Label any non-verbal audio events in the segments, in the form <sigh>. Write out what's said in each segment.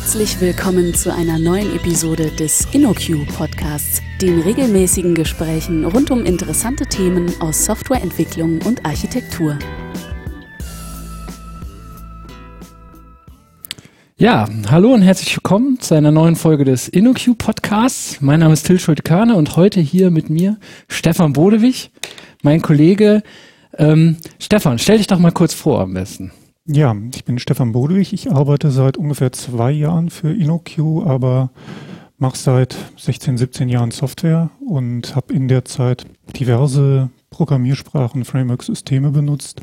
Herzlich willkommen zu einer neuen Episode des InnoQ Podcasts, den regelmäßigen Gesprächen rund um interessante Themen aus Softwareentwicklung und Architektur. Ja, hallo und herzlich willkommen zu einer neuen Folge des InnoQ Podcasts. Mein Name ist Till Schulte-Kahne und heute hier mit mir Stefan Bodewig, mein Kollege. Ähm, Stefan, stell dich doch mal kurz vor am besten. Ja, ich bin Stefan Bodewig. Ich arbeite seit ungefähr zwei Jahren für InnoQ, aber mache seit 16, 17 Jahren Software und habe in der Zeit diverse Programmiersprachen, Frameworks, Systeme benutzt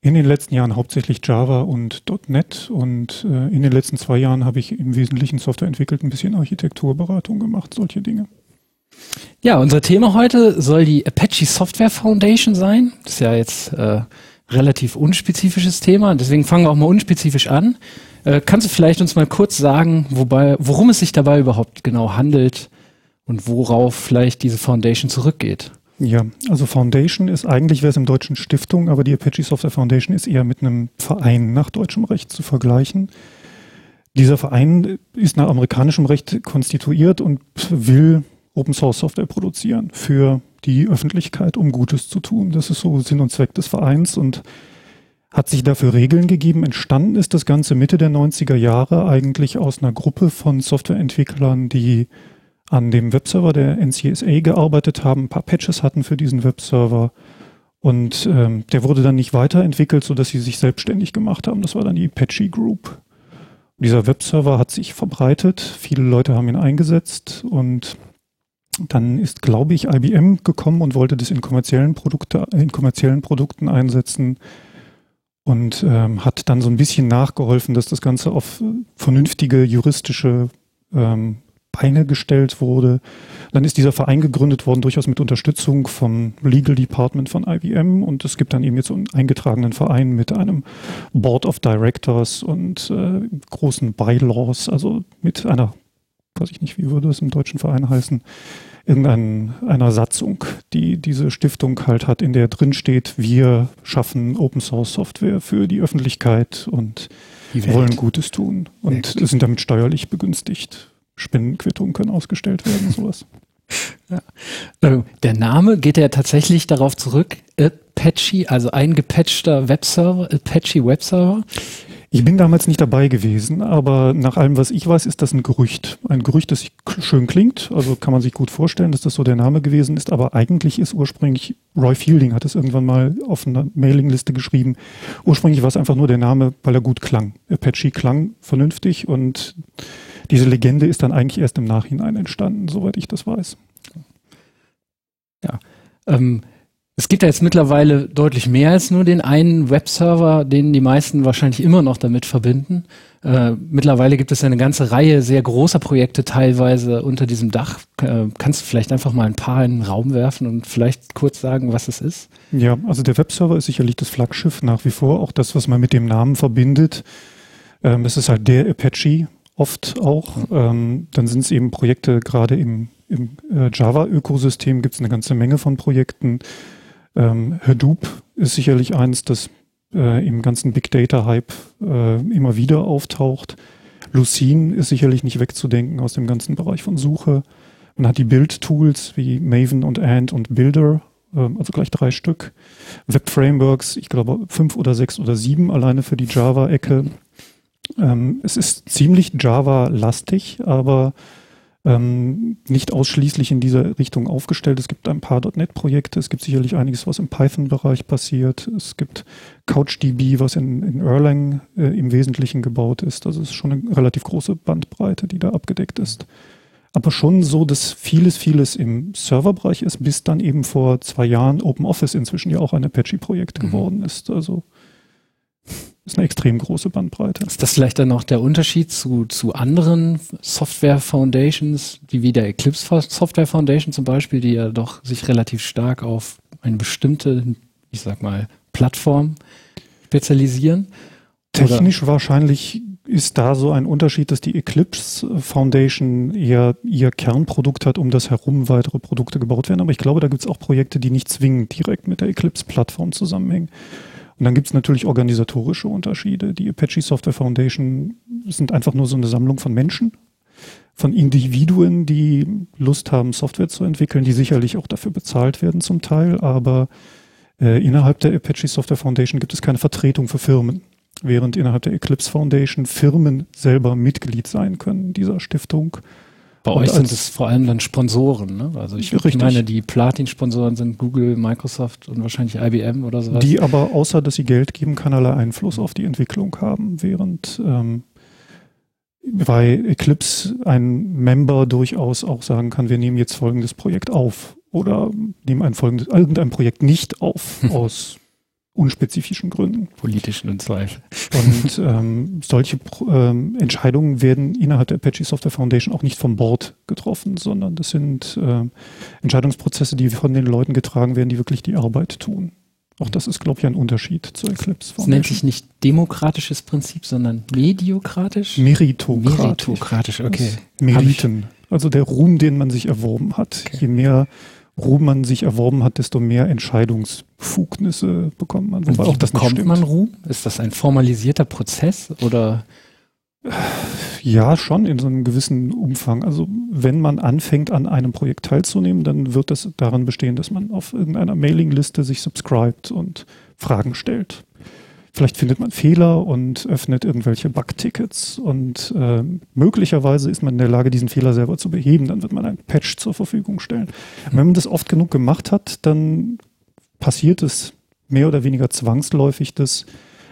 in den letzten Jahren hauptsächlich Java und .NET und äh, in den letzten zwei Jahren habe ich im Wesentlichen Software entwickelt, ein bisschen Architekturberatung gemacht, solche Dinge. Ja, unser Thema heute soll die Apache Software Foundation sein. Das ist ja jetzt äh, relativ unspezifisches Thema, deswegen fangen wir auch mal unspezifisch an. Äh, kannst du vielleicht uns mal kurz sagen, wobei, worum es sich dabei überhaupt genau handelt und worauf vielleicht diese Foundation zurückgeht? Ja, also Foundation ist eigentlich, wäre es im Deutschen Stiftung, aber die Apache Software Foundation ist eher mit einem Verein nach deutschem Recht zu vergleichen. Dieser Verein ist nach amerikanischem Recht konstituiert und will Open Source Software produzieren für die Öffentlichkeit, um Gutes zu tun. Das ist so Sinn und Zweck des Vereins und hat sich dafür Regeln gegeben. Entstanden ist das Ganze Mitte der 90er Jahre eigentlich aus einer Gruppe von Softwareentwicklern, die an dem Webserver der NCSA gearbeitet haben, ein paar Patches hatten für diesen Webserver. Und ähm, der wurde dann nicht weiterentwickelt, sodass sie sich selbstständig gemacht haben. Das war dann die Apache Group. Dieser Webserver hat sich verbreitet, viele Leute haben ihn eingesetzt und dann ist, glaube ich, IBM gekommen und wollte das in kommerziellen, Produkte, in kommerziellen Produkten einsetzen und ähm, hat dann so ein bisschen nachgeholfen, dass das Ganze auf vernünftige juristische ähm, Beine gestellt wurde. Dann ist dieser Verein gegründet worden, durchaus mit Unterstützung vom Legal Department von IBM. Und es gibt dann eben jetzt einen eingetragenen Verein mit einem Board of Directors und äh, großen Bylaws, also mit einer, weiß ich nicht, wie würde es im deutschen Verein heißen, irgendeiner Satzung, die diese Stiftung halt hat, in der drin steht, wir schaffen Open Source Software für die Öffentlichkeit und wollen Gutes tun und sind damit steuerlich begünstigt. Spendenquittungen können ausgestellt werden, <laughs> sowas. Ja. Ähm, der Name geht ja tatsächlich darauf zurück, Apache, also ein gepatchter Webserver, Apache Webserver. Ich bin damals nicht dabei gewesen, aber nach allem, was ich weiß, ist das ein Gerücht. Ein Gerücht, das schön klingt, also kann man sich gut vorstellen, dass das so der Name gewesen ist, aber eigentlich ist ursprünglich, Roy Fielding hat es irgendwann mal auf einer Mailingliste geschrieben, ursprünglich war es einfach nur der Name, weil er gut klang. Apache klang vernünftig und diese Legende ist dann eigentlich erst im Nachhinein entstanden, soweit ich das weiß. Ja. Ähm, es gibt ja jetzt mittlerweile deutlich mehr als nur den einen Webserver, den die meisten wahrscheinlich immer noch damit verbinden. Äh, mittlerweile gibt es eine ganze Reihe sehr großer Projekte teilweise unter diesem Dach. Äh, kannst du vielleicht einfach mal ein paar in den Raum werfen und vielleicht kurz sagen, was es ist? Ja, also der Webserver ist sicherlich das Flaggschiff nach wie vor, auch das, was man mit dem Namen verbindet. Ähm, es ist halt der Apache oft auch. Ähm, dann sind es eben Projekte, gerade im, im äh, Java-Ökosystem gibt es eine ganze Menge von Projekten. Ähm, Hadoop ist sicherlich eins, das äh, im ganzen Big Data-Hype äh, immer wieder auftaucht. Lucene ist sicherlich nicht wegzudenken aus dem ganzen Bereich von Suche. Man hat die Build-Tools wie Maven und Ant und Builder, äh, also gleich drei Stück. Web-Frameworks, ich glaube fünf oder sechs oder sieben alleine für die Java-Ecke. Ähm, es ist ziemlich Java-lastig, aber ähm, nicht ausschließlich in dieser Richtung aufgestellt. Es gibt ein paar .NET-Projekte, es gibt sicherlich einiges, was im Python-Bereich passiert. Es gibt CouchDB, was in, in Erlang äh, im Wesentlichen gebaut ist. Also es ist schon eine relativ große Bandbreite, die da abgedeckt ist. Aber schon so, dass vieles, vieles im Serverbereich ist, bis dann eben vor zwei Jahren OpenOffice inzwischen ja auch ein Apache-Projekt mhm. geworden ist. Also ist eine extrem große Bandbreite. Ist das vielleicht dann noch der Unterschied zu, zu anderen Software Foundations, wie wie der Eclipse Software Foundation zum Beispiel, die ja doch sich relativ stark auf eine bestimmte, ich sag mal, Plattform spezialisieren? Technisch Oder? wahrscheinlich ist da so ein Unterschied, dass die Eclipse Foundation eher ihr Kernprodukt hat, um das herum weitere Produkte gebaut werden. Aber ich glaube, da gibt es auch Projekte, die nicht zwingend direkt mit der Eclipse-Plattform zusammenhängen. Und dann gibt es natürlich organisatorische Unterschiede. Die Apache Software Foundation sind einfach nur so eine Sammlung von Menschen, von Individuen, die Lust haben, Software zu entwickeln, die sicherlich auch dafür bezahlt werden zum Teil, aber äh, innerhalb der Apache Software Foundation gibt es keine Vertretung für Firmen, während innerhalb der Eclipse Foundation Firmen selber Mitglied sein können dieser Stiftung. Bei Und euch sind es vor allem dann Sponsoren, ne? Also ich Richtig. meine, die Platin-Sponsoren sind Google, Microsoft und wahrscheinlich IBM oder sowas. Die aber außer, dass sie Geld geben, keinerlei Einfluss auf die Entwicklung haben, während ähm, bei Eclipse ein Member durchaus auch sagen kann, wir nehmen jetzt folgendes Projekt auf oder nehmen ein folgendes, irgendein Projekt nicht auf <laughs> aus unspezifischen Gründen. politischen und Zweifel. Und <laughs> ähm, solche ähm, Entscheidungen werden innerhalb der Apache Software Foundation auch nicht vom Board getroffen, sondern das sind ähm, Entscheidungsprozesse, die von den Leuten getragen werden, die wirklich die Arbeit tun. Auch das ist, glaube ich, ein Unterschied zur Eclipse Das nennt sich nicht demokratisches Prinzip, sondern mediokratisch? Meritokratisch. Meritokratisch, okay. Meriten. Also der Ruhm, den man sich erworben hat. Okay. Je mehr Ruhm man sich erworben hat, desto mehr Entscheidungsbefugnisse bekommt man. Und Wobei wie auch das bekommt man Ruhm? Ist das ein formalisierter Prozess oder Ja, schon in so einem gewissen Umfang. Also wenn man anfängt, an einem Projekt teilzunehmen, dann wird das daran bestehen, dass man auf irgendeiner Mailingliste sich subscribt und Fragen stellt. Vielleicht findet man Fehler und öffnet irgendwelche Bug-Tickets und äh, möglicherweise ist man in der Lage, diesen Fehler selber zu beheben. Dann wird man ein Patch zur Verfügung stellen. Und wenn man das oft genug gemacht hat, dann passiert es mehr oder weniger zwangsläufig, dass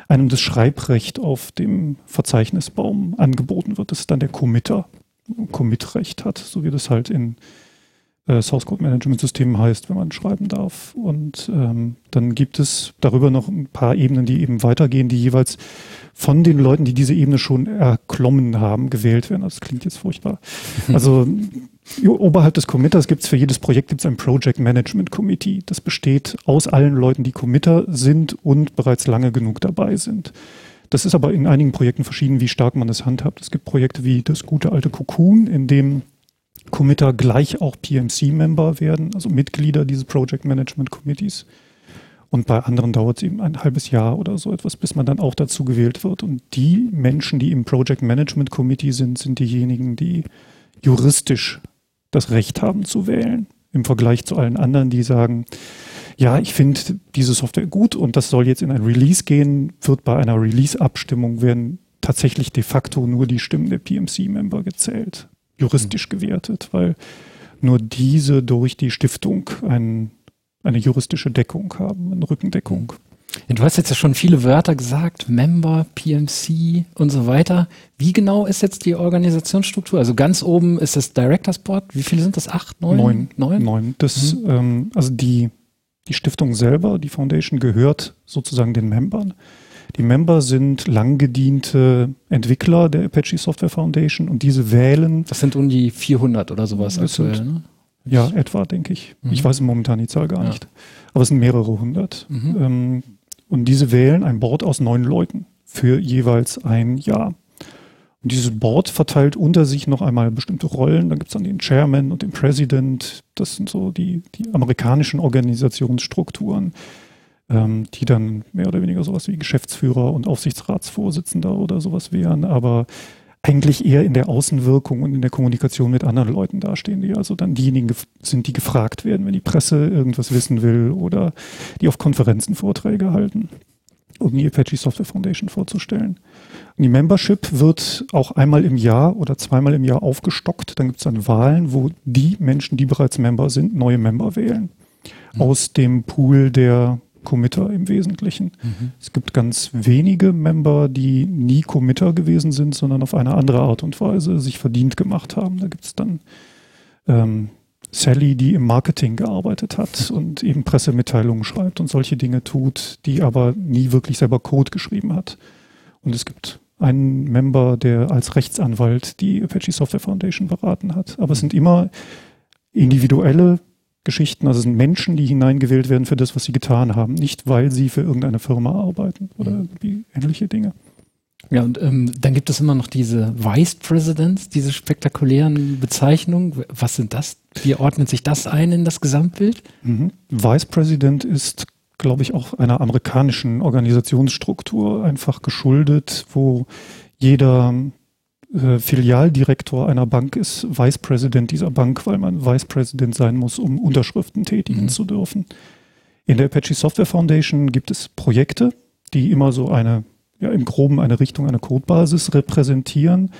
einem das Schreibrecht auf dem Verzeichnisbaum angeboten wird. Das ist dann der Committer, Commit-Recht hat, so wie das halt in äh, Source Code Management Systemen heißt, wenn man schreiben darf. Und ähm, dann gibt es darüber noch ein paar Ebenen, die eben weitergehen, die jeweils von den Leuten, die diese Ebene schon erklommen haben, gewählt werden. Das klingt jetzt furchtbar. <laughs> Also oberhalb des Committers gibt es für jedes Projekt gibt's ein Project Management Committee. Das besteht aus allen Leuten, die Committer sind und bereits lange genug dabei sind. Das ist aber in einigen Projekten verschieden, wie stark man es handhabt. Es gibt Projekte wie das gute alte Cocoon, in dem Committer gleich auch PMC-Member werden, also Mitglieder dieses Project Management Committees. Und bei anderen dauert es eben ein halbes Jahr oder so etwas, bis man dann auch dazu gewählt wird. Und die Menschen, die im Project Management Committee sind, sind diejenigen, die juristisch das Recht haben zu wählen. Im Vergleich zu allen anderen, die sagen, ja, ich finde diese Software gut und das soll jetzt in ein Release gehen, wird bei einer Release-Abstimmung werden tatsächlich de facto nur die Stimmen der PMC-Member gezählt, juristisch gewertet, weil nur diese durch die Stiftung ein, eine juristische Deckung haben, eine Rückendeckung. Ja, Du hast jetzt ja schon viele Wörter gesagt, Member, PMC und so weiter. Wie genau ist jetzt die Organisationsstruktur? Also ganz oben ist das Directors Board. Wie viele sind das? Acht, neun? Neun. Neun? Neun. Das, ähm, also die, die Stiftung selber, die Foundation, gehört sozusagen den Membern. Die Member sind langgediente Entwickler der Apache Software Foundation und diese wählen, Das sind um die 400 oder sowas Das sind- aktuell, ne? ja, etwa, denke ich. Mhm. Ich weiß momentan die Zahl gar Ja. nicht. Aber es sind mehrere hundert. Mhm. Ähm, und diese wählen ein Board aus neun Leuten für jeweils ein Jahr. Und dieses Board verteilt unter sich noch einmal bestimmte Rollen. Da gibt es dann den Chairman und den President. Das sind so die, die amerikanischen Organisationsstrukturen, die dann mehr oder weniger sowas wie Geschäftsführer und Aufsichtsratsvorsitzender oder sowas wären, aber eigentlich eher in der Außenwirkung und in der Kommunikation mit anderen Leuten dastehen, die also dann diejenigen sind, die gefragt werden, wenn die Presse irgendwas wissen will oder die auf Konferenzen Vorträge halten, um die Apache Software Foundation vorzustellen. Und die Membership wird auch einmal im Jahr oder zweimal im Jahr aufgestockt. Dann gibt es dann Wahlen, wo die Menschen, die bereits Member sind, neue Member wählen. Aus dem Pool der Committer im Wesentlichen. Mhm. Es gibt ganz wenige Member, die nie Committer gewesen sind, sondern auf eine andere Art und Weise sich verdient gemacht haben. Da gibt es dann ähm, Sally, die im Marketing gearbeitet hat und eben Pressemitteilungen schreibt und solche Dinge tut, die aber nie wirklich selber Code geschrieben hat. Und es gibt einen Member, der als Rechtsanwalt die Apache Software Foundation beraten hat. Aber es sind immer individuelle Geschichten, also es sind Menschen, die hineingewählt werden für das, was sie getan haben, nicht weil sie für irgendeine Firma arbeiten oder Mhm. irgendwie ähnliche Dinge. Ja, und ähm, dann gibt es immer noch diese Vice Presidents, diese spektakulären Bezeichnungen. Was sind das? Wie ordnet sich das ein in das Gesamtbild? Mhm. Vice President ist glaube ich, auch einer amerikanischen Organisationsstruktur einfach geschuldet, wo jeder äh, Filialdirektor einer Bank ist Vice President dieser Bank, weil man Vice President sein muss, um Unterschriften tätigen mhm. zu dürfen. In der Apache Software Foundation gibt es Projekte, die immer so eine, ja, im Groben eine Richtung, eine Codebasis repräsentieren,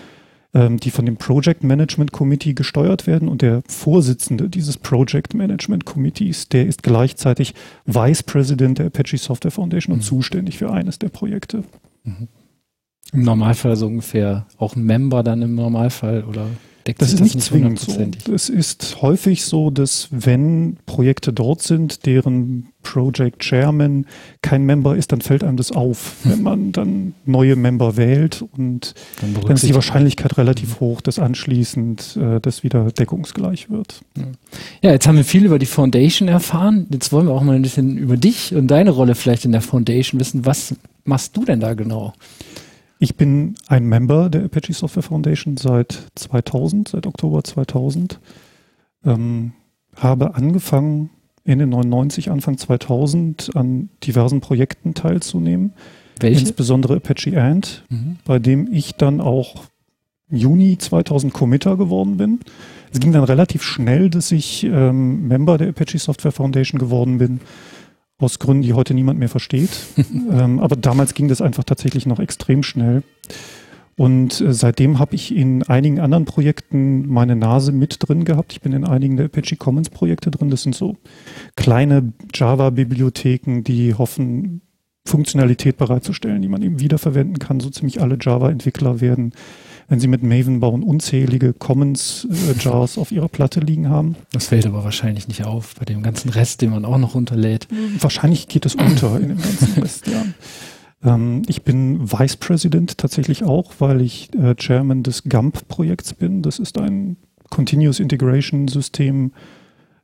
ähm, die von dem Project Management Committee gesteuert werden. Und der Vorsitzende dieses Project Management Committees, der ist gleichzeitig Vice President der Apache Software Foundation mhm. und zuständig für eines der Projekte. Mhm. Im Normalfall so ungefähr auch ein Member dann im Normalfall oder deckt das ist das nicht zwingend so. Es ist häufig so, dass wenn Projekte dort sind, deren Project Chairman kein Member ist, dann fällt einem das auf, wenn man dann neue Member wählt und dann, dann ist die Wahrscheinlichkeit relativ hoch, dass anschließend äh, das wieder deckungsgleich wird. Ja, jetzt haben wir viel über die Foundation erfahren. Jetzt wollen wir auch mal ein bisschen über dich und deine Rolle vielleicht in der Foundation wissen. Was machst du denn da genau? Ich bin ein Member der Apache Software Foundation seit 2000, seit Oktober 2000. Ähm, habe angefangen, Ende 99, Anfang 2000 an diversen Projekten teilzunehmen. Welche? Insbesondere Apache Ant, mhm. bei dem ich dann auch Juni 2000 Committer geworden bin. Es ging dann relativ schnell, dass ich ähm, Member der Apache Software Foundation geworden bin aus Gründen, die heute niemand mehr versteht. <laughs> ähm, aber damals ging das einfach tatsächlich noch extrem schnell. Und äh, seitdem habe ich in einigen anderen Projekten meine Nase mit drin gehabt. Ich bin in einigen der Apache Commons Projekte drin. Das sind so kleine Java-Bibliotheken, die hoffen, Funktionalität bereitzustellen, die man eben wiederverwenden kann. So ziemlich alle Java-Entwickler werden wenn Sie mit Maven bauen, unzählige Commons-Jars äh, auf Ihrer Platte liegen haben. Das fällt aber wahrscheinlich nicht auf bei dem ganzen Rest, den man auch noch runterlädt. Wahrscheinlich geht es unter in dem ganzen Rest, ja. Ähm, ich bin Vice President tatsächlich auch, weil ich äh, Chairman des GAMP-Projekts bin. Das ist ein Continuous Integration System,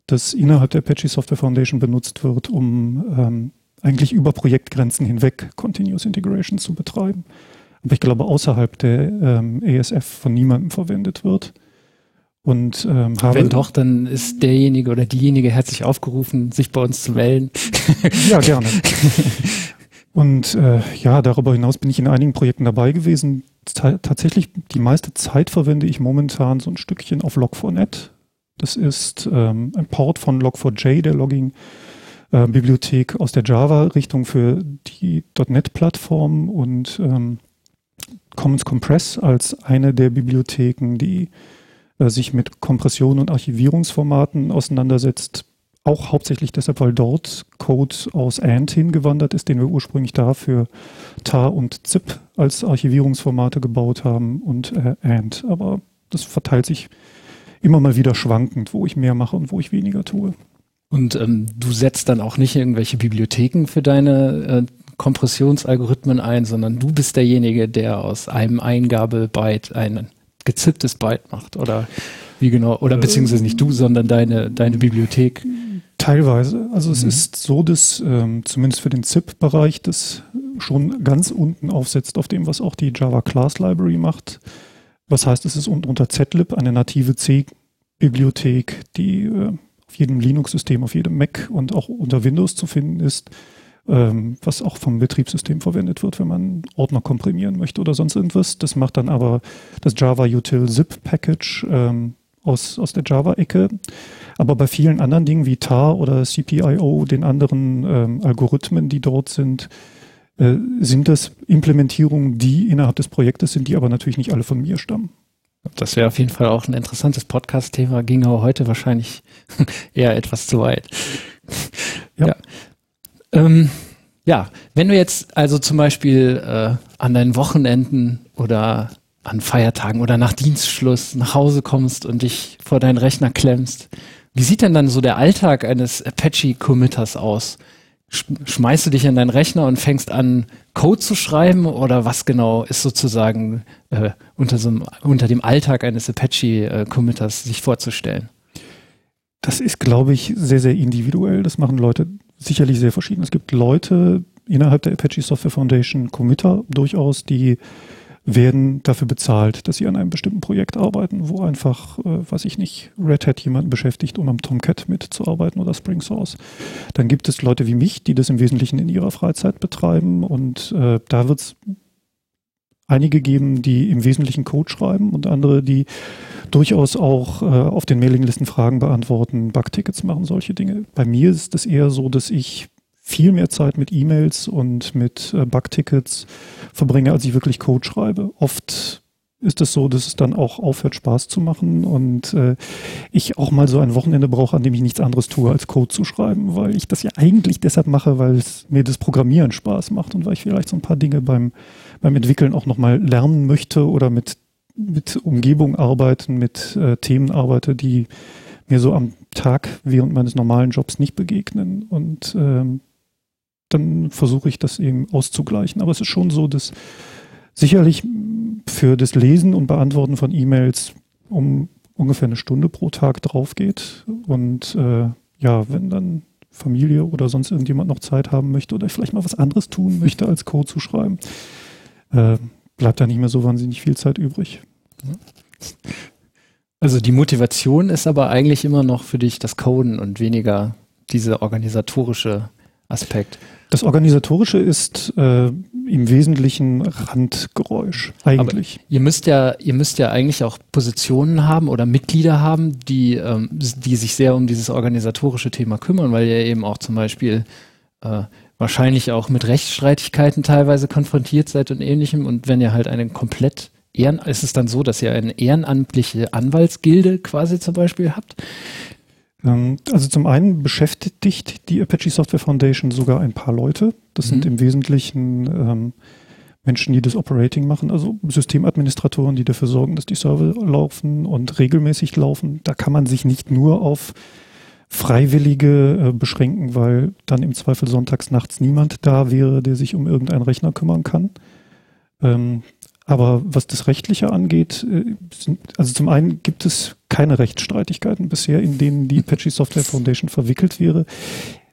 das innerhalb der Apache Software Foundation benutzt wird, um ähm, eigentlich über Projektgrenzen hinweg Continuous Integration zu betreiben aber ich glaube außerhalb der ähm, ESF von niemandem verwendet wird. Und, ähm, habe Wenn doch, dann ist derjenige oder diejenige herzlich aufgerufen, sich bei uns zu melden. <laughs> ja, gerne. Und äh, ja, darüber hinaus bin ich in einigen Projekten dabei gewesen. Ta tatsächlich die meiste Zeit verwende ich momentan so ein Stückchen auf Log4net. Das ist ähm, ein Port von Log4j, der Logging-Bibliothek äh, aus der Java-Richtung für die .NET-Plattform und ähm, Commons Compress als eine der Bibliotheken, die äh, sich mit Kompression und Archivierungsformaten auseinandersetzt. Auch hauptsächlich deshalb, weil dort Code aus ANT hingewandert ist, den wir ursprünglich dafür TAR und ZIP als Archivierungsformate gebaut haben und äh, ANT. Aber das verteilt sich immer mal wieder schwankend, wo ich mehr mache und wo ich weniger tue. Und ähm, du setzt dann auch nicht irgendwelche Bibliotheken für deine äh, Kompressionsalgorithmen ein, sondern du bist derjenige, der aus einem Eingabebyte ein gezipptes Byte macht oder wie genau, oder beziehungsweise nicht du, sondern deine, deine Bibliothek. Teilweise. Also es mhm. ist so, dass ähm, zumindest für den ZIP-Bereich das schon ganz unten aufsetzt auf dem, was auch die Java Class Library macht. Was heißt, es ist unten unter zlib eine native C-Bibliothek, die äh, auf jedem Linux-System, auf jedem Mac und auch unter Windows zu finden ist ähm, was auch vom Betriebssystem verwendet wird, wenn man Ordner komprimieren möchte oder sonst irgendwas. Das macht dann aber das Java Util Zip Package ähm, aus, aus der Java-Ecke. Aber bei vielen anderen Dingen wie tar oder CPIO, den anderen ähm, Algorithmen, die dort sind, äh, sind das Implementierungen, die innerhalb des Projektes sind, die aber natürlich nicht alle von mir stammen. Das wäre auf jeden Fall auch ein interessantes Podcast-Thema, ging aber heute wahrscheinlich <laughs> eher etwas zu weit. ja. ja. Ähm, ja, wenn du jetzt also zum Beispiel äh, an deinen Wochenenden oder an Feiertagen oder nach Dienstschluss nach Hause kommst und dich vor deinen Rechner klemmst, wie sieht denn dann so der Alltag eines Apache-Committers aus? Schmeißt du dich an deinen Rechner und fängst an, Code zu schreiben oder was genau ist sozusagen äh, unter, so einem, unter dem Alltag eines Apache-Committers sich vorzustellen? Das ist, glaube ich, sehr, sehr individuell. Das machen Leute sicherlich sehr verschieden. Es gibt Leute innerhalb der Apache Software Foundation, Committer durchaus, die werden dafür bezahlt, dass sie an einem bestimmten Projekt arbeiten, wo einfach, äh, weiß ich nicht, Red Hat jemanden beschäftigt, um am Tomcat mitzuarbeiten oder Spring Source. Dann gibt es Leute wie mich, die das im Wesentlichen in ihrer Freizeit betreiben und äh, da wird es einige geben, die im Wesentlichen Code schreiben und andere, die durchaus auch äh, auf den Mailinglisten Fragen beantworten, Bugtickets machen, solche Dinge. Bei mir ist es eher so, dass ich viel mehr Zeit mit E-Mails und mit äh, Bugtickets verbringe, als ich wirklich Code schreibe. Oft ist es so, dass es dann auch aufhört, Spaß zu machen und äh, ich auch mal so ein Wochenende brauche, an dem ich nichts anderes tue, als Code zu schreiben, weil ich das ja eigentlich deshalb mache, weil es mir das Programmieren Spaß macht und weil ich vielleicht so ein paar Dinge beim, beim Entwickeln auch nochmal lernen möchte oder mit, mit Umgebung arbeiten, mit äh, Themen arbeite, die mir so am Tag während meines normalen Jobs nicht begegnen. Und ähm, dann versuche ich das eben auszugleichen. Aber es ist schon so, dass sicherlich für das Lesen und Beantworten von E-Mails um ungefähr eine Stunde pro Tag drauf geht. Und äh, ja, wenn dann Familie oder sonst irgendjemand noch Zeit haben möchte oder vielleicht mal was anderes tun möchte, als Code zu schreiben, äh, bleibt da nicht mehr so wahnsinnig viel Zeit übrig. <laughs> Also die Motivation ist aber eigentlich immer noch für dich das Coden und weniger diese organisatorische Aspekt. Das Organisatorische ist äh, im Wesentlichen Randgeräusch, eigentlich. Aber ihr müsst ja, ihr müsst ja eigentlich auch Positionen haben oder Mitglieder haben, die, ähm, die sich sehr um dieses organisatorische Thema kümmern, weil ihr eben auch zum Beispiel äh, wahrscheinlich auch mit Rechtsstreitigkeiten teilweise konfrontiert seid und ähnlichem. Und wenn ihr halt einen komplett Ehren, ist es dann so, dass ihr eine ehrenamtliche Anwaltsgilde quasi zum Beispiel habt, ähm, also zum einen beschäftigt die Apache Software Foundation sogar ein paar Leute. Das mhm. sind im Wesentlichen ähm, Menschen, die das Operating machen, also Systemadministratoren, die dafür sorgen, dass die Server laufen und regelmäßig laufen. Da kann man sich nicht nur auf Freiwillige äh, beschränken, weil dann im Zweifel sonntags nachts niemand da wäre, der sich um irgendeinen Rechner kümmern kann. Ähm, aber was das Rechtliche angeht, äh, sind, also zum einen gibt es keine Rechtsstreitigkeiten bisher, in denen die Apache Software Foundation verwickelt wäre.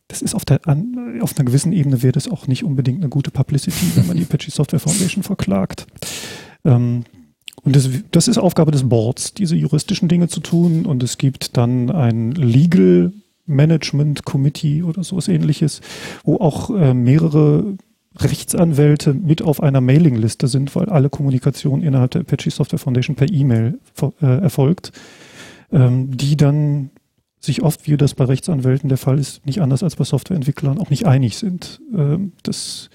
Das ist auf, der, an, auf einer gewissen Ebene wäre das auch nicht unbedingt eine gute Publicity, wenn man die Apache Software Foundation verklagt. Ähm, und das, das ist Aufgabe des Boards, diese juristischen Dinge zu tun. Und es gibt dann ein Legal Management Committee oder sowas ähnliches, wo auch äh, mehrere Rechtsanwälte mit auf einer Mailingliste sind, weil alle Kommunikation innerhalb der Apache Software Foundation per E-Mail äh, erfolgt, ähm, die dann sich oft, wie das bei Rechtsanwälten der Fall ist, nicht anders als bei Softwareentwicklern auch nicht einig sind, äh, das,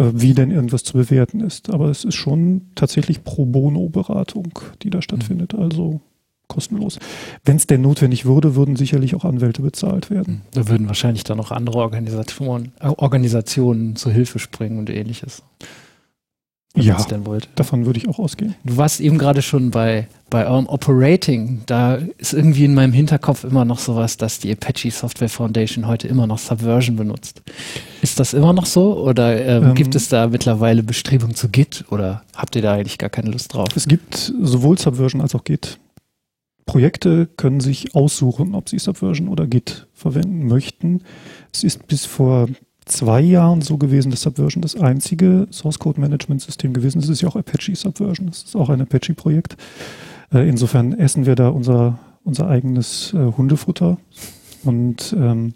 wie denn irgendwas zu bewerten ist. Aber es ist schon tatsächlich Pro Bono-Beratung, die da stattfindet. Also kostenlos. Wenn es denn notwendig würde, würden sicherlich auch Anwälte bezahlt werden. Da würden wahrscheinlich dann noch andere Organisationen, äh, Organisationen zur Hilfe springen und ähnliches. Ja, davon würde ich auch ausgehen. Du warst eben gerade schon bei, bei eurem Operating. Da ist irgendwie in meinem Hinterkopf immer noch sowas, dass die Apache Software Foundation heute immer noch Subversion benutzt. Ist das immer noch so oder ähm, ähm, gibt es da mittlerweile Bestrebungen zu Git oder habt ihr da eigentlich gar keine Lust drauf? Es gibt sowohl Subversion als auch Git. Projekte können sich aussuchen, ob sie Subversion oder Git verwenden möchten. Es ist bis vor zwei Jahren so gewesen, dass Subversion das einzige Source Code Management System gewesen ist. Es ist ja auch Apache Subversion. Das ist auch ein Apache-Projekt. Äh, insofern essen wir da unser, unser eigenes äh, Hundefutter. Und ähm,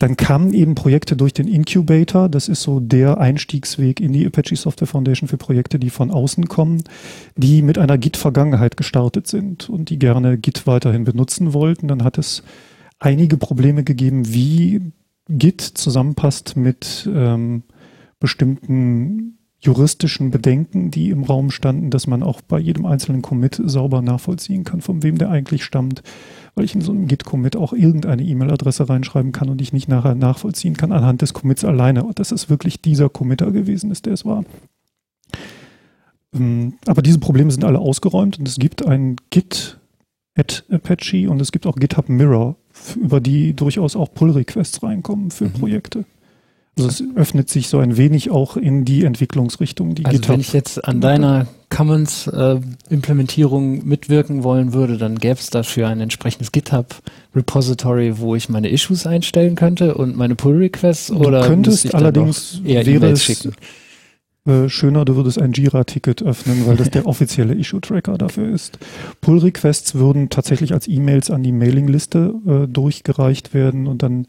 dann kamen eben Projekte durch den Incubator. Das ist so der Einstiegsweg in die Apache Software Foundation für Projekte, die von außen kommen, die mit einer Git-Vergangenheit gestartet sind und die gerne Git weiterhin benutzen wollten. Dann hat es einige Probleme gegeben, wie Git zusammenpasst mit ähm, bestimmten juristischen Bedenken, die im Raum standen, dass man auch bei jedem einzelnen Commit sauber nachvollziehen kann, von wem der eigentlich stammt, weil ich in so einem Git-Commit auch irgendeine E-Mail-Adresse reinschreiben kann und ich nicht nachher nachvollziehen kann anhand des Commits alleine, dass es wirklich dieser Committer gewesen ist, der es war. Ähm, aber diese Probleme sind alle ausgeräumt und es gibt ein Git at Apache und es gibt auch GitHub Mirror, über die durchaus auch Pull-Requests reinkommen für mhm. Projekte. Also es öffnet sich so ein wenig auch in die Entwicklungsrichtung, die also GitHub. Wenn ich jetzt an deiner Commons-Implementierung äh, mitwirken wollen würde, dann gäbe es dafür ein entsprechendes GitHub-Repository, wo ich meine Issues einstellen könnte und meine Pull-Requests oder könntest allerdings eher wäre es, schicken? Äh, schöner, du würdest ein Jira-Ticket öffnen, weil das der <laughs> offizielle Issue-Tracker dafür ist. Pull-Requests würden tatsächlich als E-Mails an die Mailingliste äh, durchgereicht werden und dann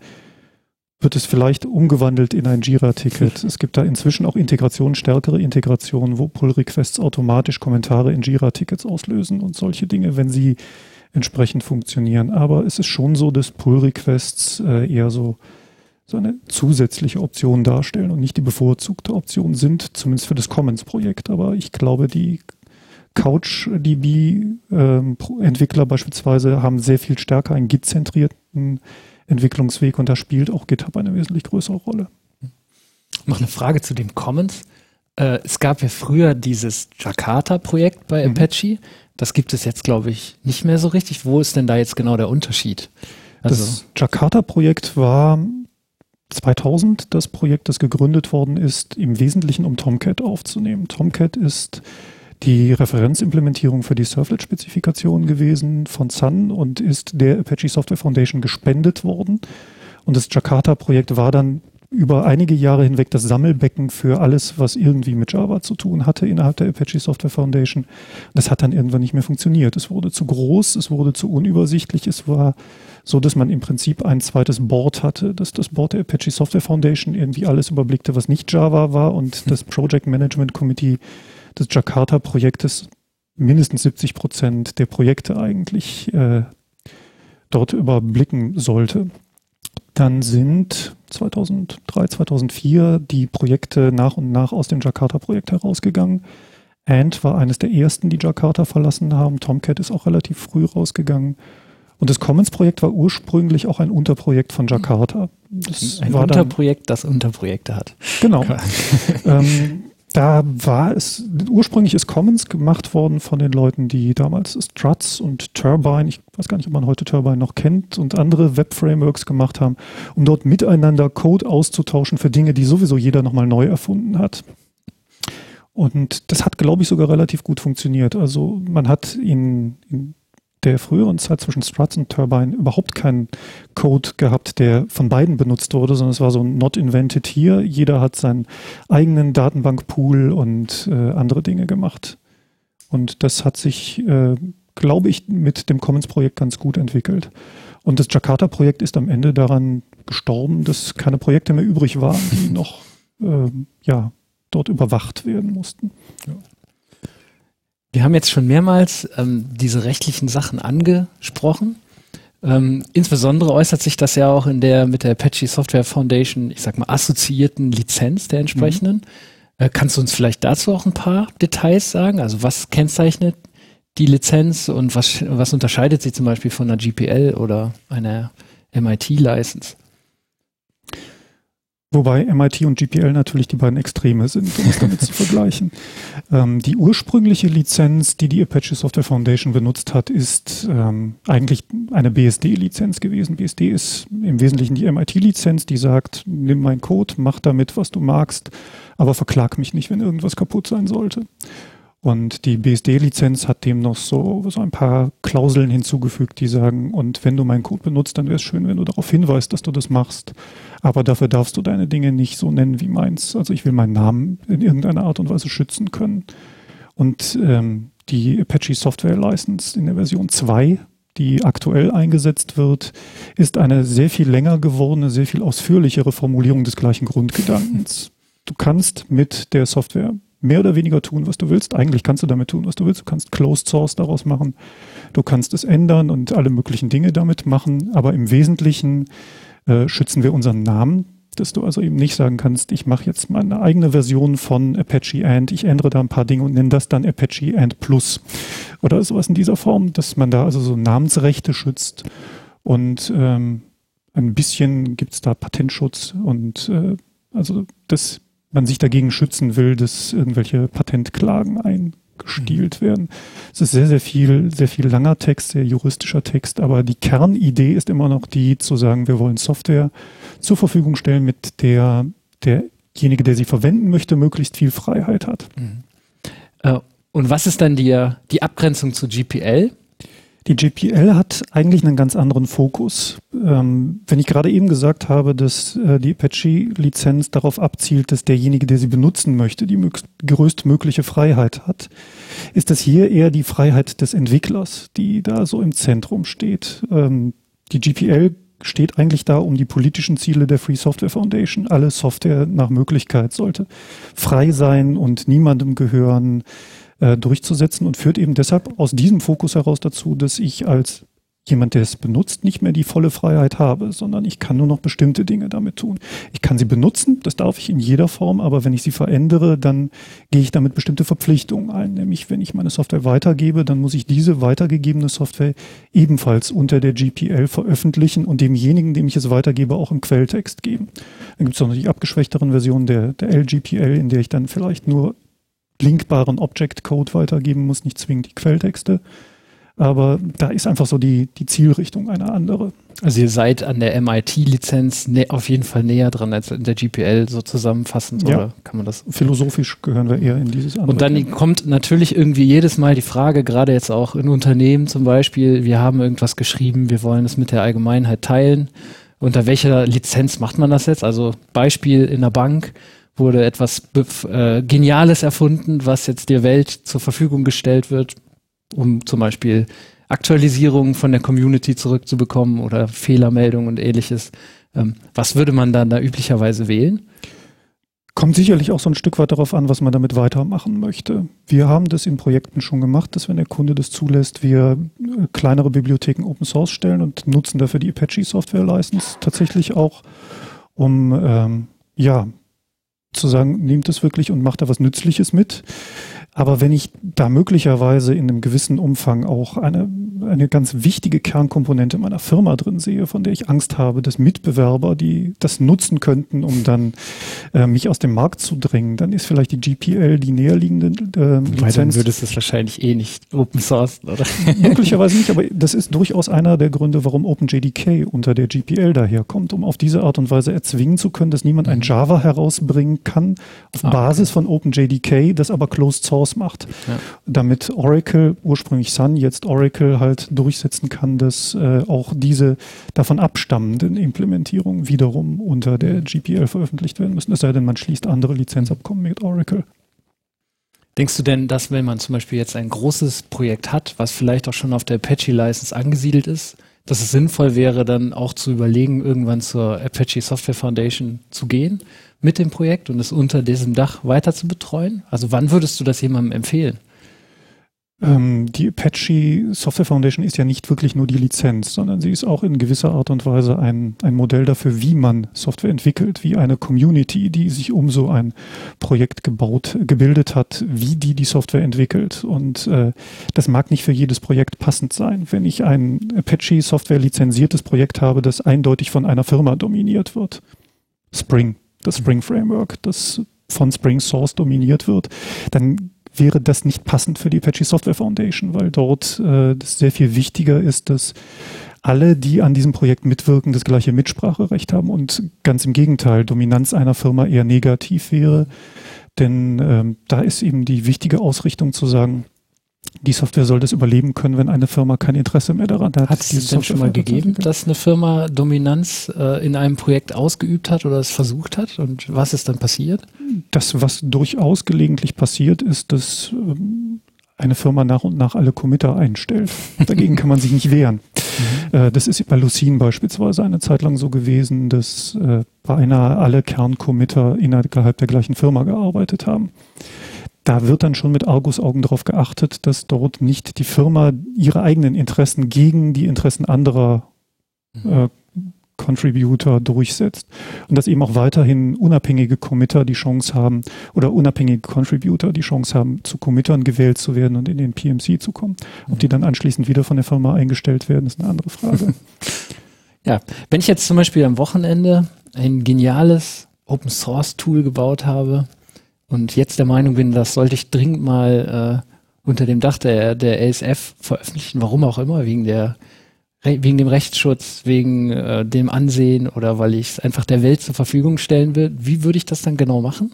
wird es vielleicht umgewandelt in ein Jira-Ticket. es gibt da inzwischen auch Integrationen, stärkere Integrationen, wo Pull-Requests automatisch Kommentare in Jira-Tickets auslösen und solche Dinge, wenn sie entsprechend funktionieren. Aber es ist schon so, dass Pull-Requests äh, eher so, so eine zusätzliche Option darstellen und nicht die bevorzugte Option sind, zumindest für das Commons-Projekt. Aber ich glaube, die CouchDB-Entwickler ähm, beispielsweise haben sehr viel stärker einen Git-zentrierten Entwicklungsweg und da spielt auch GitHub eine wesentlich größere Rolle. Noch eine Frage zu dem Commons. Äh, es gab ja früher dieses Jakarta-Projekt bei mhm. Apache. Das gibt es jetzt, glaube ich, nicht mehr so richtig. Wo ist denn da jetzt genau der Unterschied? Also das Jakarta-Projekt war 2000 das Projekt, das gegründet worden ist, im Wesentlichen um Tomcat aufzunehmen. Tomcat ist die Referenzimplementierung für die Servlet-Spezifikation gewesen von Sun und ist der Apache Software Foundation gespendet worden. Und das Jakarta-Projekt war dann über einige Jahre hinweg das Sammelbecken für alles, was irgendwie mit Java zu tun hatte innerhalb der Apache Software Foundation. Das hat dann irgendwann nicht mehr funktioniert. Es wurde zu groß, es wurde zu unübersichtlich, es war so, dass man im Prinzip ein zweites Board hatte, dass das Board der Apache Software Foundation irgendwie alles überblickte, was nicht Java war und das <laughs> Project Management Committee des Jakarta-Projektes mindestens 70 Prozent der Projekte eigentlich äh, dort überblicken sollte. Dann sind 2003, 2004 die Projekte nach und nach aus dem Jakarta-Projekt herausgegangen. Ant war eines der ersten, die Jakarta verlassen haben. Tomcat ist auch relativ früh rausgegangen. Und das Commons-Projekt war ursprünglich auch ein Unterprojekt von Jakarta. Das ein Unterprojekt, das Unterprojekte hat. Genau. ähm, <laughs> da war es, ursprünglich ist Commons gemacht worden von den Leuten, die damals Struts und Turbine, ich weiß gar nicht, ob man heute Turbine noch kennt, und andere Web-Frameworks gemacht haben, um dort miteinander Code auszutauschen für Dinge, die sowieso jeder nochmal neu erfunden hat. Und das hat, glaube ich, sogar relativ gut funktioniert. Also man hat in, in der früheren Zeit zwischen Struts und Turbine überhaupt keinen Code gehabt, der von beiden benutzt wurde, sondern es war so ein Not Invented here. Jeder hat seinen eigenen Datenbankpool und äh, andere Dinge gemacht. Und das hat sich, äh, glaube ich, mit dem Commons-Projekt ganz gut entwickelt. Und das Jakarta-Projekt ist am Ende daran gestorben, dass keine Projekte mehr übrig waren, die noch äh, ja, dort überwacht werden mussten. Ja. Wir haben jetzt schon mehrmals ähm, diese rechtlichen Sachen angesprochen. Ähm, insbesondere äußert sich das ja auch in der mit der Apache Software Foundation, ich sag mal, assoziierten Lizenz der entsprechenden. Mhm. Äh, kannst du uns vielleicht dazu auch ein paar Details sagen? Also was kennzeichnet die Lizenz und was, was unterscheidet sie zum Beispiel von einer GPL oder einer MIT-License? Wobei MIT und GPL natürlich die beiden Extreme sind, um es damit zu <laughs> vergleichen. Ähm, die ursprüngliche Lizenz, die die Apache Software Foundation benutzt hat, ist ähm, eigentlich eine BSD-Lizenz gewesen. BSD ist im Wesentlichen die MIT-Lizenz, die sagt, nimm meinen Code, mach damit, was du magst, aber verklag mich nicht, wenn irgendwas kaputt sein sollte. Und die BSD-Lizenz hat dem noch so, so ein paar Klauseln hinzugefügt, die sagen, und wenn du meinen Code benutzt, dann wäre es schön, wenn du darauf hinweist, dass du das machst. Aber dafür darfst du deine Dinge nicht so nennen wie meins. Also ich will meinen Namen in irgendeiner Art und Weise schützen können. Und ähm, die Apache Software License in der Version 2, die aktuell eingesetzt wird, ist eine sehr viel länger gewordene, sehr viel ausführlichere Formulierung des gleichen Grundgedankens. <laughs> Du kannst mit der Software mehr oder weniger tun, was du willst. Eigentlich kannst du damit tun, was du willst. Du kannst Closed Source daraus machen. Du kannst es ändern und alle möglichen Dinge damit machen. Aber im Wesentlichen äh, schützen wir unseren Namen, dass du also eben nicht sagen kannst, ich mache jetzt meine eigene Version von Apache Ant, ich ändere da ein paar Dinge und nenne das dann Apache Ant Plus oder sowas in dieser Form, dass man da also so Namensrechte schützt und ähm, ein bisschen gibt es da Patentschutz und äh, also das man sich dagegen schützen will, dass irgendwelche Patentklagen eingestielt mhm. werden. Es ist sehr, sehr viel, sehr viel langer Text, sehr juristischer Text, aber die Kernidee ist immer noch die, zu sagen, wir wollen Software zur Verfügung stellen, mit der derjenige, der sie verwenden möchte, möglichst viel Freiheit hat. Mhm. Äh, und was ist dann die, die Abgrenzung zu GPL? Die GPL hat eigentlich einen ganz anderen Fokus. Ähm, wenn ich gerade eben gesagt habe, dass äh, die Apache-Lizenz darauf abzielt, dass derjenige, der sie benutzen möchte, die größtmögliche Freiheit hat, ist das hier eher die Freiheit des Entwicklers, die da so im Zentrum steht. Ähm, die GPL steht eigentlich da um die politischen Ziele der Free Software Foundation. Alle Software nach Möglichkeit sollte frei sein und niemandem gehören äh, durchzusetzen und führt eben deshalb aus diesem Fokus heraus dazu, dass ich als jemand, der es benutzt, nicht mehr die volle Freiheit habe, sondern ich kann nur noch bestimmte Dinge damit tun. Ich kann sie benutzen, das darf ich in jeder Form, aber wenn ich sie verändere, dann gehe ich damit bestimmte Verpflichtungen ein. Nämlich, wenn ich meine Software weitergebe, dann muss ich diese weitergegebene Software ebenfalls unter der GPL veröffentlichen und demjenigen, dem ich es weitergebe, auch im Quelltext geben. Dann gibt es noch die abgeschwächteren Versionen der, der LGPL, in der ich dann vielleicht nur linkbaren Object-Code weitergeben muss, nicht zwingend die Quelltexte. Aber da ist einfach so die, die Zielrichtung eine andere. Also ihr seid an der MIT-Lizenz auf jeden Fall näher dran als in der GPL so zusammenfassend, ja. oder kann man das? Philosophisch gehören wir eher in dieses andere. Und dann Thema. kommt natürlich irgendwie jedes Mal die Frage, gerade jetzt auch in Unternehmen zum Beispiel, wir haben irgendwas geschrieben, wir wollen es mit der Allgemeinheit teilen. Unter welcher Lizenz macht man das jetzt? Also Beispiel in der Bank wurde etwas äh, Geniales erfunden, was jetzt der Welt zur Verfügung gestellt wird, um zum Beispiel Aktualisierungen von der Community zurückzubekommen oder Fehlermeldungen und ähnliches. Ähm, was würde man dann da üblicherweise wählen? Kommt sicherlich auch so ein Stück weit darauf an, was man damit weitermachen möchte. Wir haben das in Projekten schon gemacht, dass wenn der Kunde das zulässt, wir äh, kleinere Bibliotheken Open Source stellen und nutzen dafür die Apache Software License tatsächlich auch, um ähm, ja zu sagen, nehmt es wirklich und macht da was Nützliches mit. Aber wenn ich da möglicherweise in einem gewissen Umfang auch eine, eine ganz wichtige Kernkomponente meiner Firma drin sehe, von der ich Angst habe, dass Mitbewerber, die das nutzen könnten, um dann äh, mich aus dem Markt zu drängen, dann ist vielleicht die GPL die näherliegende äh, Lizenz. Dann würdest du es wahrscheinlich eh nicht open source, oder? <laughs> Möglicherweise nicht, aber das ist durchaus einer der Gründe, warum OpenJDK unter der GPL daherkommt, um auf diese Art und Weise erzwingen zu können, dass niemand ein mhm. Java herausbringen kann auf ah, Basis okay. von OpenJDK, das aber closed source ausmacht. Ja. Damit Oracle, ursprünglich Sun, jetzt Oracle halt durchsetzen kann, dass äh, auch diese davon abstammenden Implementierungen wiederum unter der GPL veröffentlicht werden müssen. Es sei denn, man schließt andere Lizenzabkommen mit Oracle. Denkst du denn, dass wenn man zum Beispiel jetzt ein großes Projekt hat, was vielleicht auch schon auf der Apache-License angesiedelt ist, dass es sinnvoll wäre, dann auch zu überlegen, irgendwann zur Apache Software Foundation zu gehen mit dem Projekt und es unter diesem Dach weiter zu betreuen? Also wann würdest du das jemandem empfehlen? Ähm, die Apache Software Foundation ist ja nicht wirklich nur die Lizenz, sondern sie ist auch in gewisser Art und Weise ein, ein Modell dafür, wie man Software entwickelt, wie eine Community, die sich um so ein Projekt gebaut, gebildet hat, wie die die Software entwickelt. Und äh, das mag nicht für jedes Projekt passend sein. Wenn ich ein Apache Software lizenziertes Projekt habe, das eindeutig von einer Firma dominiert wird, Spring, das Spring Framework, das von Spring Source dominiert wird, dann wäre das nicht passend für die Apache Software Foundation, weil dort äh, sehr viel wichtiger ist, dass alle, die an diesem Projekt mitwirken, das gleiche Mitspracherecht haben und ganz im Gegenteil, Dominanz einer Firma eher negativ wäre. Denn ähm, da ist eben die wichtige Ausrichtung zu sagen, die Software soll das überleben können, wenn eine Firma kein Interesse mehr daran hat. Hat es denn schon mal gegeben, dass eine Firma Dominanz äh, in einem Projekt ausgeübt hat oder es versucht hat? Und was ist dann passiert? Das, was durchaus gelegentlich passiert, ist, dass ähm, eine Firma nach und nach alle Committer einstellt. <laughs> Dagegen kann man sich nicht wehren. Mhm. Äh, das ist bei Lucene beispielsweise eine Zeit lang so gewesen, dass äh, beinahe alle Kerncommitter innerhalb der gleichen Firma gearbeitet haben da wird dann schon mit Argusaugen darauf geachtet, dass dort nicht die Firma ihre eigenen Interessen gegen die Interessen anderer mhm. äh, Contributor durchsetzt. Und dass eben auch weiterhin unabhängige Committer die Chance haben oder unabhängige Contributor die Chance haben, zu Committern gewählt zu werden und in den PMC zu kommen. Ob die dann anschließend wieder von der Firma eingestellt werden, ist eine andere Frage. <laughs> ja, wenn ich jetzt zum Beispiel am Wochenende ein geniales Open Source Tool gebaut habe, und jetzt der Meinung bin, das sollte ich dringend mal äh, unter dem Dach der, der ASF veröffentlichen, warum auch immer, wegen der wegen dem Rechtsschutz, wegen äh, dem Ansehen oder weil ich es einfach der Welt zur Verfügung stellen will. Wie würde ich das dann genau machen?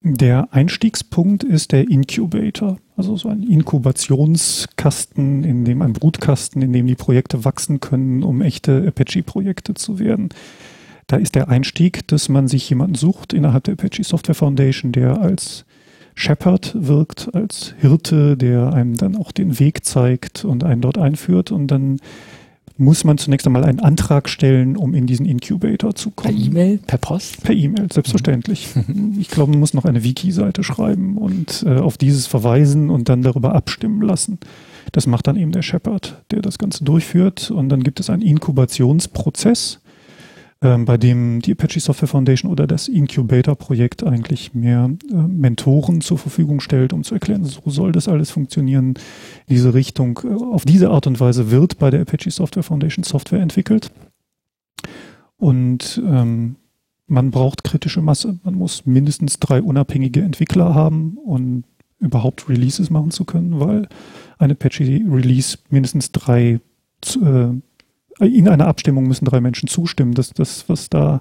Der Einstiegspunkt ist der Incubator, also so ein Inkubationskasten, in dem ein Brutkasten, in dem die Projekte wachsen können, um echte Apache-Projekte zu werden. Da ist der Einstieg, dass man sich jemanden sucht innerhalb der Apache Software Foundation, der als Shepherd wirkt, als Hirte, der einem dann auch den Weg zeigt und einen dort einführt und dann muss man zunächst einmal einen Antrag stellen, um in diesen Incubator zu kommen. Per E-Mail, per Post? Per E-Mail, selbstverständlich. ich glaube, man muss noch eine Wiki-Seite schreiben und äh, auf dieses verweisen und dann darüber abstimmen lassen. Das macht dann eben der Shepard, der das Ganze durchführt. Und dann gibt es einen Inkubationsprozess, ähm, bei dem die Apache Software Foundation oder das Incubator-Projekt eigentlich mehr äh, Mentoren zur Verfügung stellt, um zu erklären, so soll das alles funktionieren. Diese Richtung, äh, auf diese Art und Weise wird bei der Apache Software Foundation Software entwickelt. Und ähm, man braucht kritische Masse. Man muss mindestens drei unabhängige Entwickler haben und überhaupt Releases machen zu können, weil eine Apache Release mindestens drei äh, in einer Abstimmung müssen drei Menschen zustimmen, dass das, was da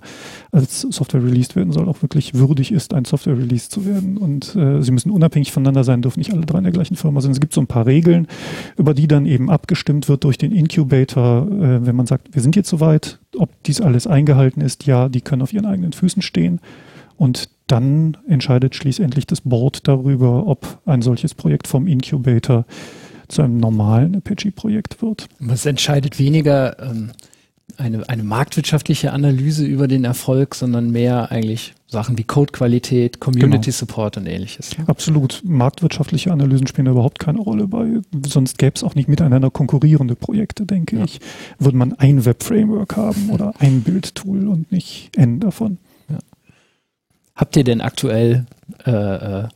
als Software released werden soll, auch wirklich würdig ist, ein Software released zu werden. Und äh, sie müssen unabhängig voneinander sein, dürfen nicht alle drei in der gleichen Firma sein. Es gibt so ein paar Regeln, über die dann eben abgestimmt wird durch den Incubator, äh, wenn man sagt, wir sind jetzt soweit, ob dies alles eingehalten ist, ja, die können auf ihren eigenen Füßen stehen. Und dann entscheidet schließlich das Board darüber, ob ein solches Projekt vom Incubator zu einem normalen Apache-Projekt wird. Es entscheidet weniger ähm, eine, eine marktwirtschaftliche Analyse über den Erfolg, sondern mehr eigentlich Sachen wie Codequalität, Community genau. Support und ähnliches. Ne? Absolut. Marktwirtschaftliche Analysen spielen überhaupt keine Rolle bei. Sonst gäbe es auch nicht miteinander konkurrierende Projekte, denke ja. ich. Würde man ein Web-Framework haben <laughs> oder ein Bildtool und nicht N davon. Ja. Habt ihr denn aktuell äh, äh,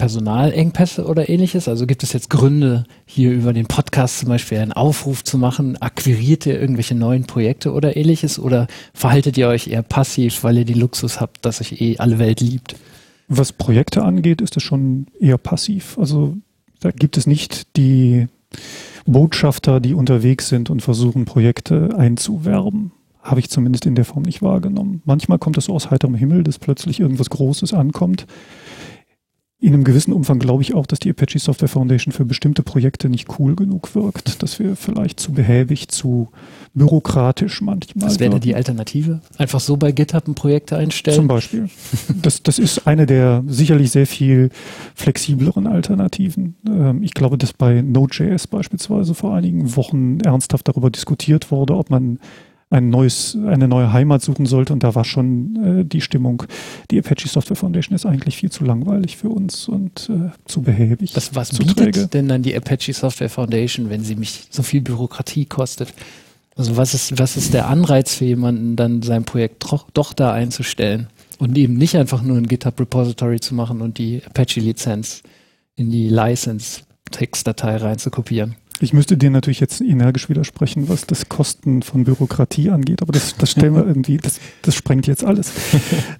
Personalengpässe oder ähnliches? Also gibt es jetzt Gründe, hier über den Podcast zum Beispiel einen Aufruf zu machen? Akquiriert ihr irgendwelche neuen Projekte oder ähnliches? Oder verhaltet ihr euch eher passiv, weil ihr die Luxus habt, dass euch eh alle Welt liebt? Was Projekte angeht, ist es schon eher passiv. Also da gibt es nicht die Botschafter, die unterwegs sind und versuchen, Projekte einzuwerben. Habe ich zumindest in der Form nicht wahrgenommen. Manchmal kommt es so aus heiterem Himmel, dass plötzlich irgendwas Großes ankommt in einem gewissen Umfang glaube ich auch, dass die Apache Software Foundation für bestimmte Projekte nicht cool genug wirkt, dass wir vielleicht zu behäbig, zu bürokratisch manchmal. Was wäre die Alternative? Einfach so bei GitHub ein Projekt einstellen? Zum Beispiel. <laughs> Das, das ist eine der sicherlich sehr viel flexibleren Alternativen. Ähm, ich glaube, dass bei Node.js beispielsweise vor einigen Wochen ernsthaft darüber diskutiert wurde, ob man ein neues, eine neue Heimat suchen sollte. Und da war schon äh, die Stimmung, die Apache Software Foundation ist eigentlich viel zu langweilig für uns und äh, zu behäbig. Das, was bietet träge. denn dann die Apache Software Foundation, wenn sie mich so viel Bürokratie kostet? Also was ist, was ist der Anreiz für jemanden, dann sein Projekt doch, doch da einzustellen und eben nicht einfach nur ein GitHub Repository zu machen und die Apache Lizenz in die License Textdatei reinzukopieren? Ich müsste dir natürlich jetzt energisch widersprechen, was das Kosten von Bürokratie angeht, aber das, das stellen wir <laughs> irgendwie, das, das sprengt jetzt alles.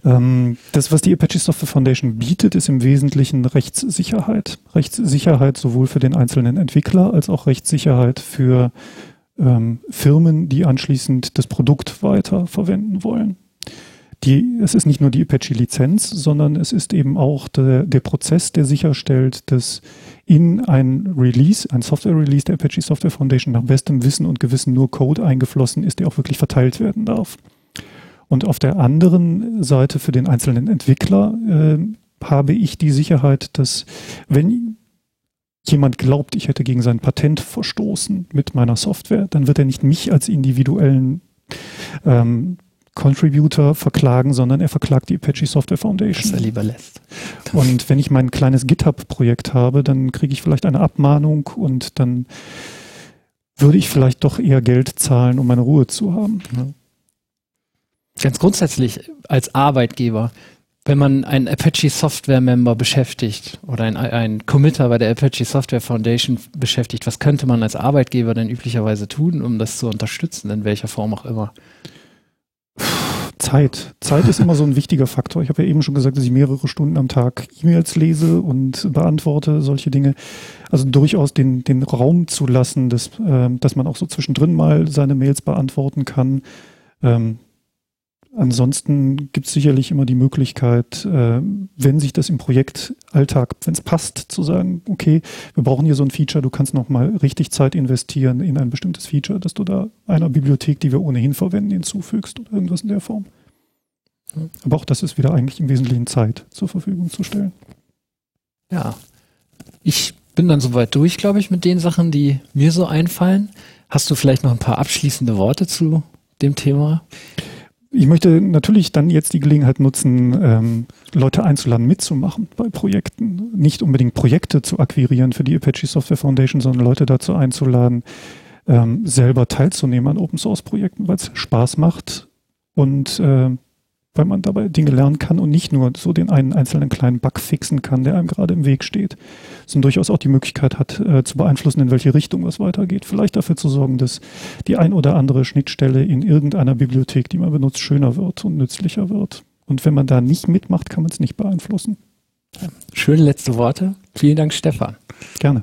ähm, das, was die Apache Software Foundation bietet, ist im Wesentlichen Rechtssicherheit. Rechtssicherheit sowohl für den einzelnen Entwickler als auch Rechtssicherheit für ähm, Firmen, die anschließend das Produkt weiter verwenden wollen die, es ist nicht nur die Apache-Lizenz, sondern es ist eben auch der, der Prozess, der sicherstellt, dass in ein Release, ein Software-Release der Apache Software Foundation nach bestem Wissen und Gewissen nur Code eingeflossen ist, der auch wirklich verteilt werden darf. Und auf der anderen Seite für den einzelnen Entwickler äh, habe ich die Sicherheit, dass wenn jemand glaubt, ich hätte gegen sein Patent verstoßen mit meiner Software, dann wird er nicht mich als individuellen ähm, Contributor verklagen, sondern er verklagt die Apache Software Foundation. Was er lieber lässt. Und wenn ich mein kleines GitHub-Projekt habe, dann kriege ich vielleicht eine Abmahnung und dann würde ich vielleicht doch eher Geld zahlen, um meine Ruhe zu haben. Ganz grundsätzlich als Arbeitgeber, wenn man einen Apache Software Member beschäftigt oder ein, ein Committer bei der Apache Software Foundation beschäftigt, was könnte man als Arbeitgeber denn üblicherweise tun, um das zu unterstützen, in welcher Form auch immer? Zeit. Zeit ist immer so ein wichtiger Faktor. Ich habe ja eben schon gesagt, dass ich mehrere Stunden am Tag E-Mails lese und beantworte solche Dinge. Also durchaus den, den Raum zu lassen, dass, äh, dass man auch so zwischendrin mal seine Mails beantworten kann. Ähm, Ansonsten gibt es sicherlich immer die Möglichkeit, äh, wenn sich das im Projektalltag, wenn es passt, zu sagen, okay, wir brauchen hier so ein Feature, du kannst nochmal richtig Zeit investieren in ein bestimmtes Feature, dass du da einer Bibliothek, die wir ohnehin verwenden, hinzufügst oder irgendwas in der Form. Aber auch das ist wieder eigentlich im Wesentlichen Zeit zur Verfügung zu stellen. Ja. Ich bin dann soweit durch, glaube ich, mit den Sachen, die mir so einfallen. Hast du vielleicht noch ein paar abschließende Worte zu dem Thema? Ich möchte natürlich dann jetzt die Gelegenheit nutzen, ähm, Leute einzuladen, mitzumachen bei Projekten. Nicht unbedingt Projekte zu akquirieren für die Apache Software Foundation, sondern Leute dazu einzuladen, ähm, selber teilzunehmen an Open Source Projekten, weil es Spaß macht und äh, weil man dabei Dinge lernen kann und nicht nur so den einen einzelnen kleinen Bug fixen kann, der einem gerade im Weg steht, sondern durchaus auch die Möglichkeit hat, äh, zu beeinflussen, in welche Richtung was weitergeht. Vielleicht dafür zu sorgen, dass die ein oder andere Schnittstelle in irgendeiner Bibliothek, die man benutzt, schöner wird und nützlicher wird. Und wenn man da nicht mitmacht, kann man es nicht beeinflussen. Schöne letzte Worte. Vielen Dank, Stefan. Gerne.